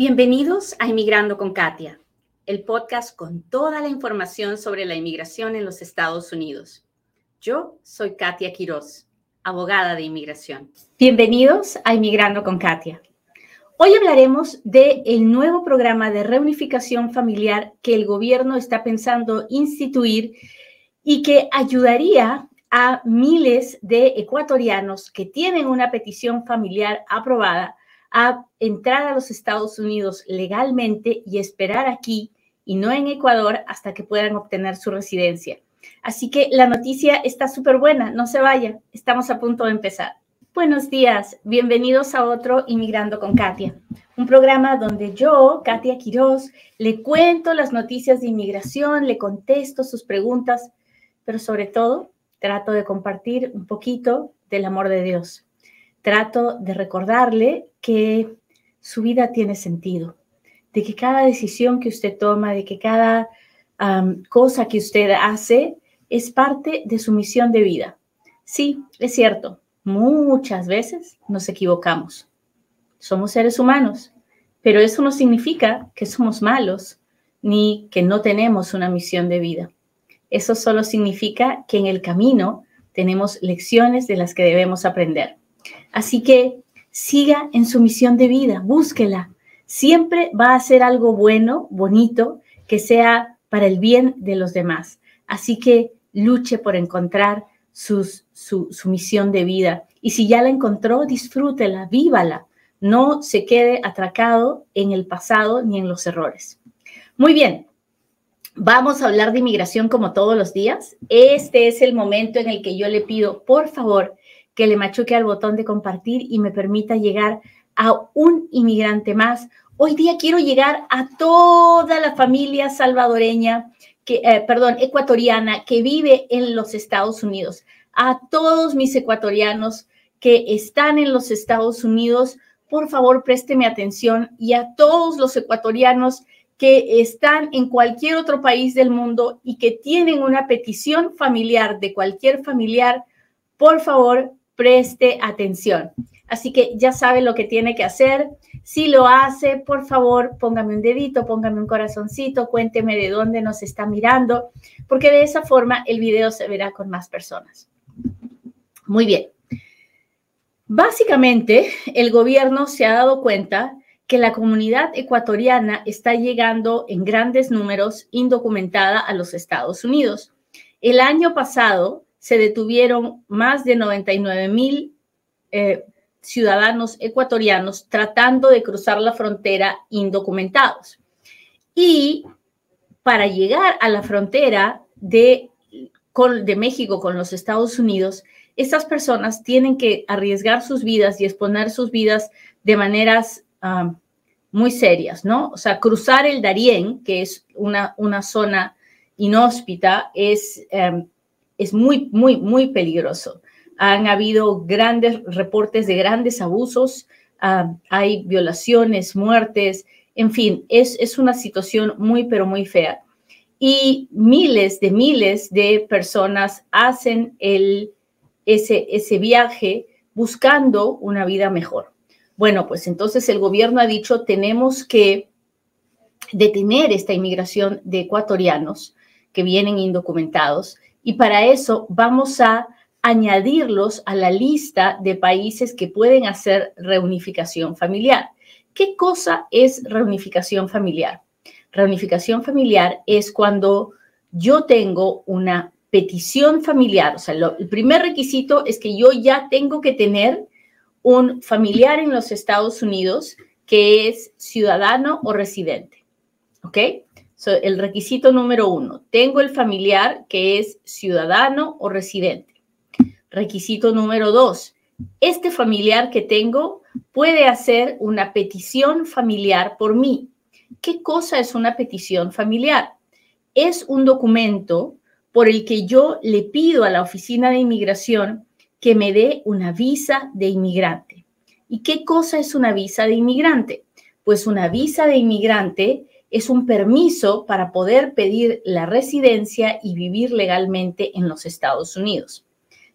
Bienvenidos a Inmigrando con Katia, el podcast con toda la información sobre la inmigración en los Estados Unidos. Yo soy Katia Quiroz, abogada de inmigración. Bienvenidos a Inmigrando con Katia. Hoy hablaremos del el nuevo programa de reunificación familiar que el gobierno está pensando instituir y que ayudaría a miles de ecuatorianos que tienen una petición familiar aprobada a entrar a los Estados Unidos legalmente y esperar aquí y no en Ecuador hasta que puedan obtener su residencia. Así que la noticia está súper buena, no se vaya, estamos a punto de empezar. Buenos días, bienvenidos a otro Inmigrando con Katia, un programa donde yo, Katia Quiroz, le cuento las noticias de inmigración, le contesto sus preguntas, pero sobre todo trato de compartir un poquito del amor de Dios. Trato de recordarle que su vida tiene sentido, de que cada decisión que usted toma, de que cada cosa que usted hace es parte de su misión de vida. Sí, es cierto, muchas veces nos equivocamos. Somos seres humanos, pero eso no significa que somos malos ni que no tenemos una misión de vida. Eso solo significa que en el camino tenemos lecciones de las que debemos aprender. Así que siga en su misión de vida, búsquela. Siempre va a ser algo bueno, bonito, que sea para el bien de los demás. Así que luche por encontrar su, su misión de vida. Y si ya la encontró, disfrútela, vívala. No se quede atracado en el pasado ni en los errores. Muy bien, Vamos a hablar de inmigración como todos los días. Este es el momento en el que yo le pido, por favor, que le machuque al botón de compartir y me permita llegar a un inmigrante más. Hoy día quiero llegar a toda la familia salvadoreña, que, eh, perdón, ecuatoriana que vive en los Estados Unidos, a todos mis ecuatorianos que están en los Estados Unidos, por favor, présteme atención y a todos los ecuatorianos que están en cualquier otro país del mundo y que tienen una petición familiar de cualquier familiar, por favor, preste atención. Así que ya sabe lo que tiene que hacer. Si lo hace, por favor, póngame un dedito, póngame un corazoncito, cuénteme de dónde nos está mirando, porque de esa forma el video se verá con más personas. Muy bien. Básicamente, el gobierno se ha dado cuenta que la comunidad ecuatoriana está llegando en grandes números indocumentada a los Estados Unidos. El año pasado se detuvieron más de 99 mil eh, ciudadanos ecuatorianos tratando de cruzar la frontera indocumentados. Y para llegar a la frontera de, de México con los Estados Unidos, estas personas tienen que arriesgar sus vidas y exponer sus vidas de maneras muy serias, ¿no? O sea, cruzar el Darién, que es una, una zona inhóspita, es, em, es muy, muy, muy peligroso. Han habido grandes reportes de grandes abusos, hay violaciones, muertes, en fin, es, es una situación muy, pero muy fea. Y miles de miles de personas hacen el, ese, ese viaje buscando una vida mejor. Bueno, pues entonces el gobierno ha dicho, tenemos que detener esta inmigración de ecuatorianos que vienen indocumentados y para eso vamos a añadirlos a la lista de países que pueden hacer reunificación familiar. ¿Qué cosa es reunificación familiar? Reunificación familiar es cuando yo tengo una petición familiar, o sea, el primer requisito es que yo ya tengo que tener un familiar en los Estados Unidos que es ciudadano o residente. ¿Ok? El requisito número uno, tengo el familiar que es ciudadano o residente. Requisito número dos, este familiar que tengo puede hacer una petición familiar por mí. ¿Qué cosa es una petición familiar? Es un documento por el que yo le pido a la oficina de inmigración que me dé una visa de inmigrante. ¿Y qué cosa es una visa de inmigrante? Pues una visa de inmigrante es un permiso para poder pedir la residencia y vivir legalmente en los Estados Unidos.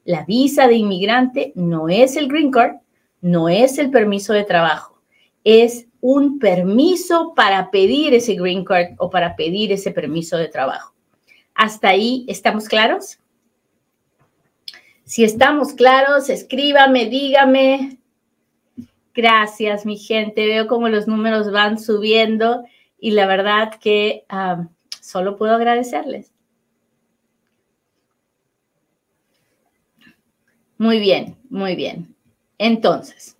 La visa de inmigrante no es el green card, no es el permiso de trabajo, es un permiso para pedir ese green card o para pedir ese permiso de trabajo. ¿Hasta ahí estamos claros? Si estamos claros, escríbame, dígame. Gracias, mi gente. Veo cómo los números van subiendo y la verdad que solo puedo agradecerles. Muy bien, muy bien. Entonces,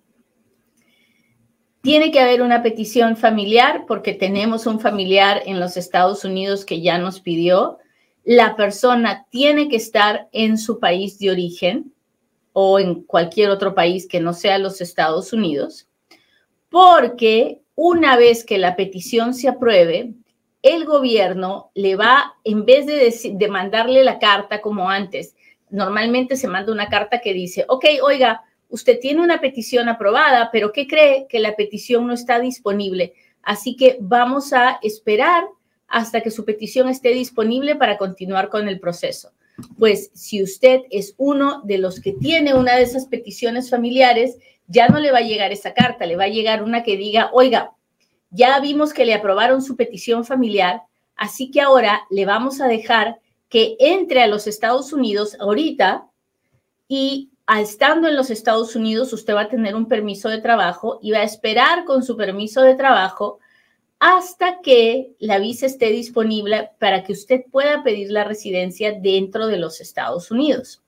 tiene que haber una petición familiar porque tenemos un familiar en los Estados Unidos que ya nos pidió. La persona tiene que estar en su país de origen o en cualquier otro país que no sea los Estados Unidos, porque una vez que la petición se apruebe, el gobierno le va, en vez de, de mandarle la carta como antes, normalmente se manda una carta que dice, ok, oiga, usted tiene una petición aprobada, pero ¿qué cree? Que la petición no está disponible. Así que vamos a esperar hasta que su petición esté disponible para continuar con el proceso. Pues si usted es uno de los que tiene una de esas peticiones familiares, ya no le va a llegar esa carta, le va a llegar una que diga, oiga, ya vimos que le aprobaron su petición familiar, así que ahora le vamos a dejar que entre a los Estados Unidos ahorita y estando en los Estados Unidos usted va a tener un permiso de trabajo y va a esperar con su permiso de trabajo hasta que la visa esté disponible para que usted pueda pedir la residencia dentro de los Estados Unidos.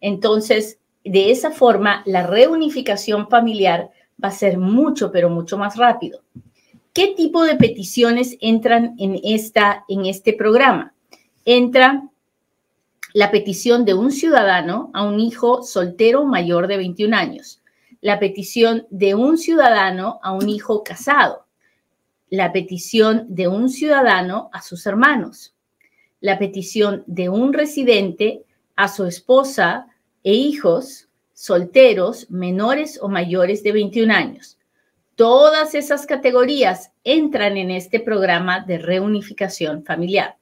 Entonces, de esa forma, la reunificación familiar va a ser mucho, pero mucho más rápido. ¿Qué tipo de peticiones entran en, esta, en este programa? entra la petición de un ciudadano a un hijo soltero mayor de 21 años, la petición de un ciudadano a un hijo casado, la petición de un ciudadano a sus hermanos, la petición de un residente a su esposa e hijos solteros menores o mayores de 21 años. Todas esas categorías entran en este programa de reunificación familiar.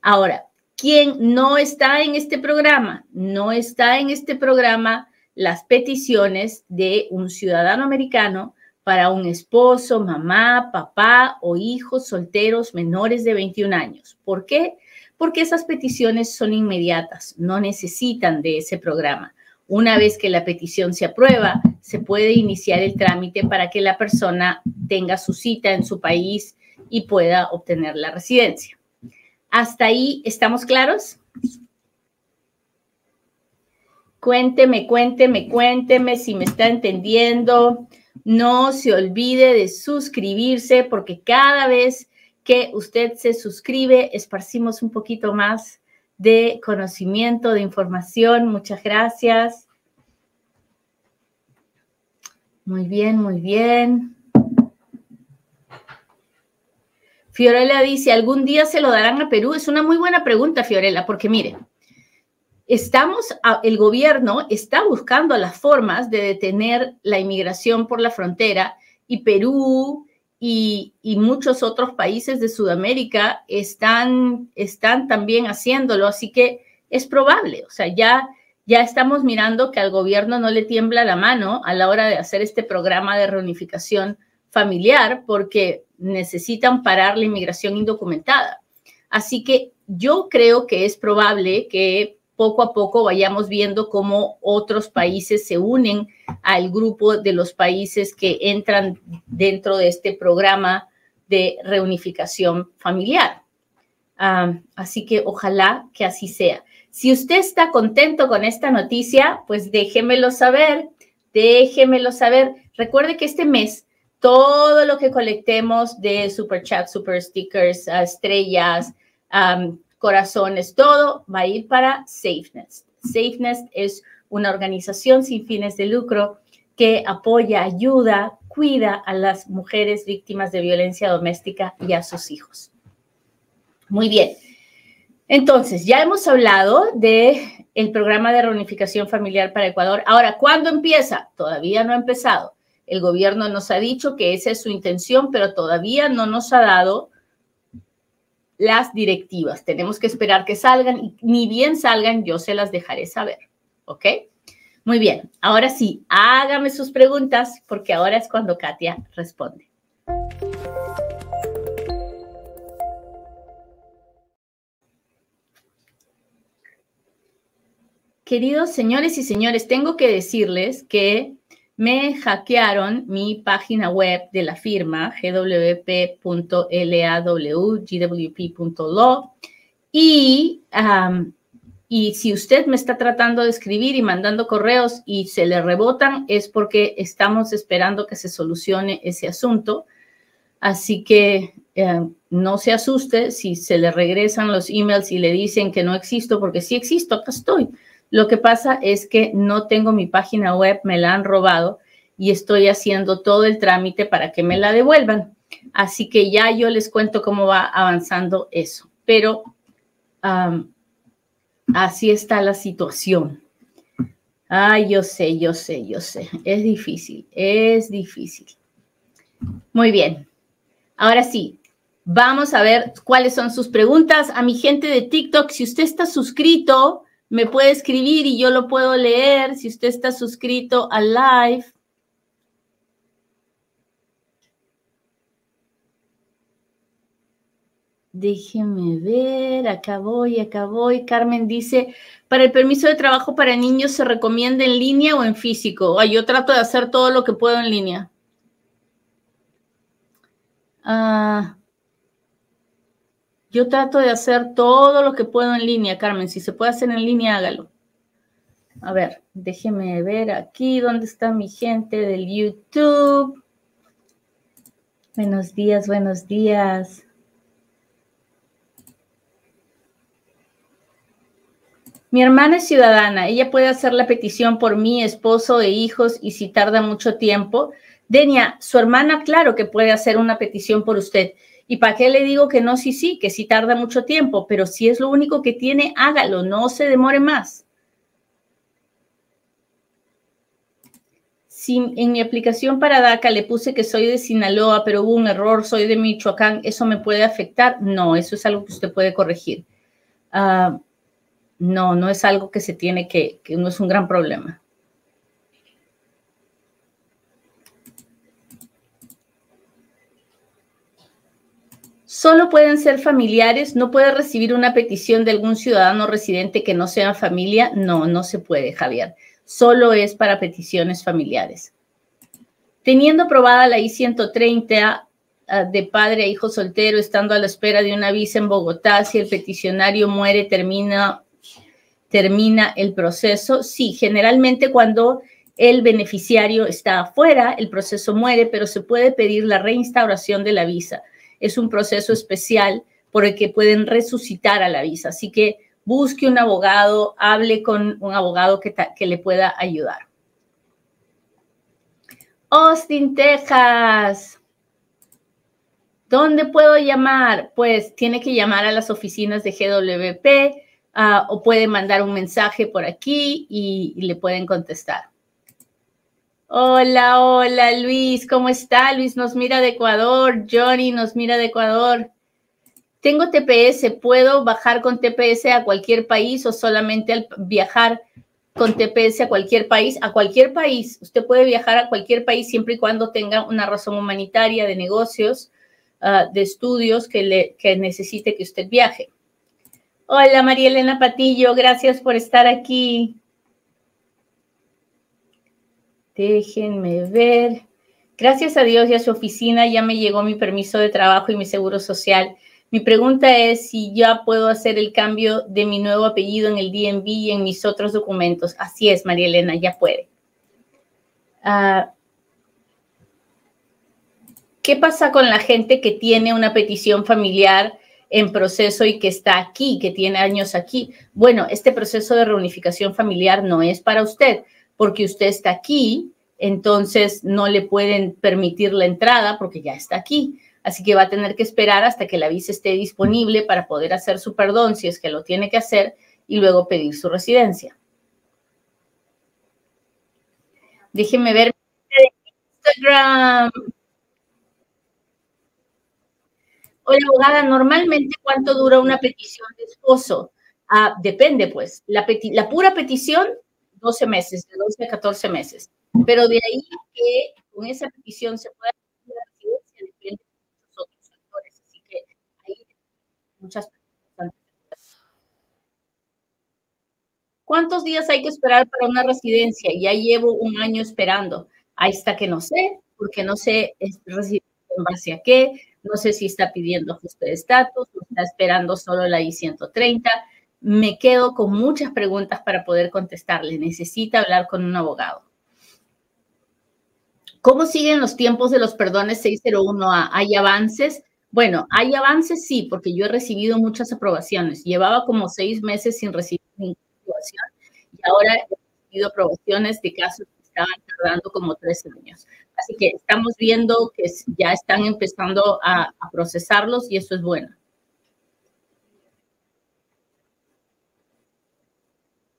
Ahora, ¿quién no está en este programa? No está en este programa las peticiones de un ciudadano americano para un esposo, mamá, papá o hijos solteros menores de 21 años. ¿Por qué? Porque esas peticiones son inmediatas, no necesitan de ese programa. Una vez que la petición se aprueba, se puede iniciar el trámite para que la persona tenga su cita en su país y pueda obtener la residencia. ¿Hasta ahí estamos claros? Cuénteme, cuénteme, cuénteme si me está entendiendo. No se olvide de suscribirse porque cada vez que usted se suscribe, esparcimos un poquito más de conocimiento, de información. Muchas gracias. Muy bien, muy bien. Fiorella dice, ¿algún día se lo darán a Perú? Es una muy buena pregunta, Fiorella, porque mire, estamos, el gobierno está buscando las formas de detener la inmigración por la frontera y Perú y, muchos otros países de Sudamérica están, están también haciéndolo, así que es probable, o sea, ya, ya estamos mirando que al gobierno no le tiembla la mano a la hora de hacer este programa de reunificación familiar, porque necesitan parar la inmigración indocumentada. Así que yo creo que es probable que poco a poco vayamos viendo cómo otros países se unen al grupo de los países que entran dentro de este programa de reunificación familiar. Ah, así que ojalá que así sea. Si usted está contento con esta noticia, pues déjemelo saber, déjemelo saber. Recuerde que este mes todo lo que colectemos de super chat, super stickers, ah, estrellas, corazones, todo va a ir para SafeNest. SafeNest es una organización sin fines de lucro que apoya, ayuda, cuida a las mujeres víctimas de violencia doméstica y a sus hijos. Muy bien. Entonces, ya hemos hablado de el programa de reunificación familiar para Ecuador. Ahora, ¿cuándo empieza? Todavía no ha empezado. El gobierno nos ha dicho que esa es su intención, pero todavía no nos ha dado las directivas. Tenemos que esperar que salgan y ni bien salgan, yo se las dejaré saber. ¿Ok? Muy bien. Ahora sí, hágame sus preguntas porque ahora es cuando Katia responde. Queridos señores y señores, tengo que decirles que me hackearon mi página web de la firma gwp.law, y, y si usted me está tratando de escribir y mandando correos y se le rebotan, es porque estamos esperando que se solucione ese asunto. Así que eh, no se asuste si se le regresan los emails y le dicen que no existo, porque sí existo, acá estoy. Lo que pasa es que no tengo mi página web, me la han robado y estoy haciendo todo el trámite para que me la devuelvan. Así que ya yo les cuento cómo va avanzando eso. Pero así está la situación. Ay, yo sé, yo sé, yo sé. Es difícil, es difícil. Muy bien. Ahora sí, vamos a ver cuáles son sus preguntas. A mi gente de TikTok, si usted está suscrito, me puede escribir y yo lo puedo leer si usted está suscrito al live. Déjeme ver, acá voy, acá voy. Carmen dice, para el permiso de trabajo para niños, ¿se recomienda en línea o en físico? yo trato de hacer todo lo que puedo en línea. Ah, yo trato de hacer todo lo que puedo en línea, Carmen. Si se puede hacer en línea, hágalo. A ver, déjeme ver aquí dónde está mi gente del YouTube. Buenos días, buenos días. Mi hermana es ciudadana. Ella puede hacer la petición por mi esposo e hijos y si tarda mucho tiempo. Denia, su hermana, claro que puede hacer una petición por usted. ¿Y para qué le digo que no? Sí, sí, que sí tarda mucho tiempo, pero si es lo único que tiene, hágalo, no se demore más. Si en mi aplicación para DACA le puse que soy de Sinaloa, pero hubo un error, soy de Michoacán, ¿eso me puede afectar? No, eso es algo que usted puede corregir. Ah, no, no es algo que se tiene que, que no es un gran problema. Solo pueden ser familiares, no puede recibir una petición de algún ciudadano residente que no sea familia. No, no se puede, Javier. Solo es para peticiones familiares. Teniendo aprobada la I-130 ah, de padre a hijo soltero, estando a la espera de una visa en Bogotá, si el peticionario muere, termina, termina el proceso. Sí, generalmente cuando el beneficiario está afuera, el proceso muere, pero se puede pedir la reinstauración de la visa es un proceso especial por el que pueden resucitar a la visa. Así que busque un abogado, hable con un abogado que, le pueda ayudar. Austin, Texas. ¿Dónde puedo llamar? Pues tiene que llamar a las oficinas de GWP ah, o puede mandar un mensaje por aquí y le pueden contestar. Hola, hola Luis, ¿cómo está? Luis nos mira de Ecuador, Johnny nos mira de Ecuador. Tengo TPS, ¿puedo bajar con TPS a cualquier país o solamente al viajar con TPS a cualquier país? A cualquier país, usted puede viajar a cualquier país siempre y cuando tenga una razón humanitaria de negocios, ah, de estudios que, le, que necesite que usted viaje. Hola María Elena Patillo, gracias por estar aquí. Déjenme ver. Gracias a Dios y a su oficina ya me llegó mi permiso de trabajo y mi seguro social. Mi pregunta es si ya puedo hacer el cambio de mi nuevo apellido en el DNB y en mis otros documentos. Así es, María Elena, ya puede. Ah, ¿Qué pasa con la gente que tiene una petición familiar en proceso y que está aquí, que tiene años aquí? Bueno, este proceso de reunificación familiar no es para usted porque usted está aquí, entonces no le pueden permitir la entrada porque ya está aquí. Así que va a tener que esperar hasta que la visa esté disponible para poder hacer su perdón si es que lo tiene que hacer y luego pedir su residencia. Déjeme ver Instagram. Hola, abogada, normalmente cuánto dura una petición de esposo? Ah, depende, pues. La pura petición 12 meses, de 12 a 14 meses. Pero de ahí que con esa petición se pueda la residencia depende de muchos otros factores. Así que ahí muchas personas. ¿Cuántos días hay que esperar para una residencia? Ya llevo un año esperando. Ahí está que no sé, porque no sé en base a qué, no sé si está pidiendo ajuste de estatus, está esperando solo la I-130 me quedo con muchas preguntas para poder contestarle. Necesita hablar con un abogado. ¿Cómo siguen los tiempos de los perdones 601A? ¿Hay avances? Bueno, hay avances, sí, porque yo he recibido muchas aprobaciones. Llevaba como seis meses sin recibir ninguna aprobación y ahora he recibido aprobaciones de casos que estaban tardando como tres años. Así que estamos viendo que ya están empezando a, a procesarlos y eso es bueno.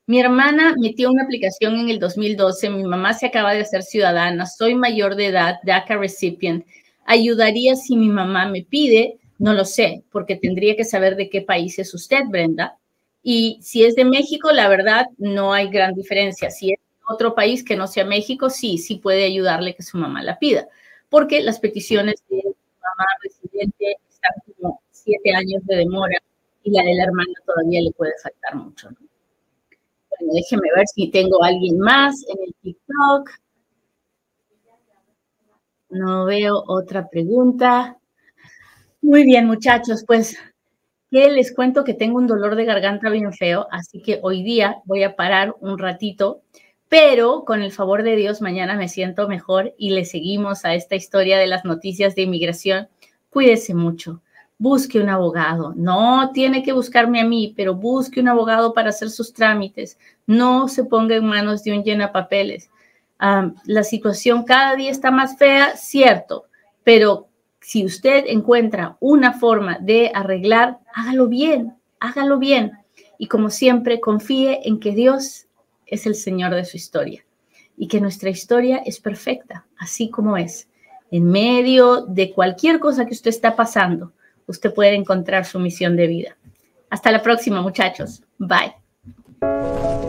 Mi hermana metió una aplicación en el 2012, mi mamá se acaba de hacer ciudadana, soy mayor de edad, DACA recipient ayudaría si mi mamá me pide, no lo sé, porque tendría que saber de qué país es usted, Brenda. Y si es de México, la verdad, no hay gran diferencia. Si es de otro país que no sea México, sí, sí puede ayudarle que su mamá la pida, porque las peticiones de mamá residente están como siete años de demora y la de la hermana todavía le puede faltar mucho. Bueno, déjeme ver si tengo alguien más en el TikTok. No veo otra pregunta. Muy bien, muchachos, pues que les cuento que tengo un dolor de garganta bien feo, así que hoy día voy a parar un ratito, pero con el favor de Dios mañana me siento mejor y le seguimos a esta historia de las noticias de inmigración. Cuídese mucho, busque un abogado. No tiene que buscarme a mí, pero busque un abogado para hacer sus trámites. No se ponga en manos de un llena papeles la situación cada día está más fea, cierto, pero si usted encuentra una forma de arreglar, hágalo bien, hágalo bien. Y como siempre, confíe en que Dios es el Señor de su historia y que nuestra historia es perfecta, así como es. En medio de cualquier cosa que usted está pasando, usted puede encontrar su misión de vida. Hasta la próxima, muchachos. Bye.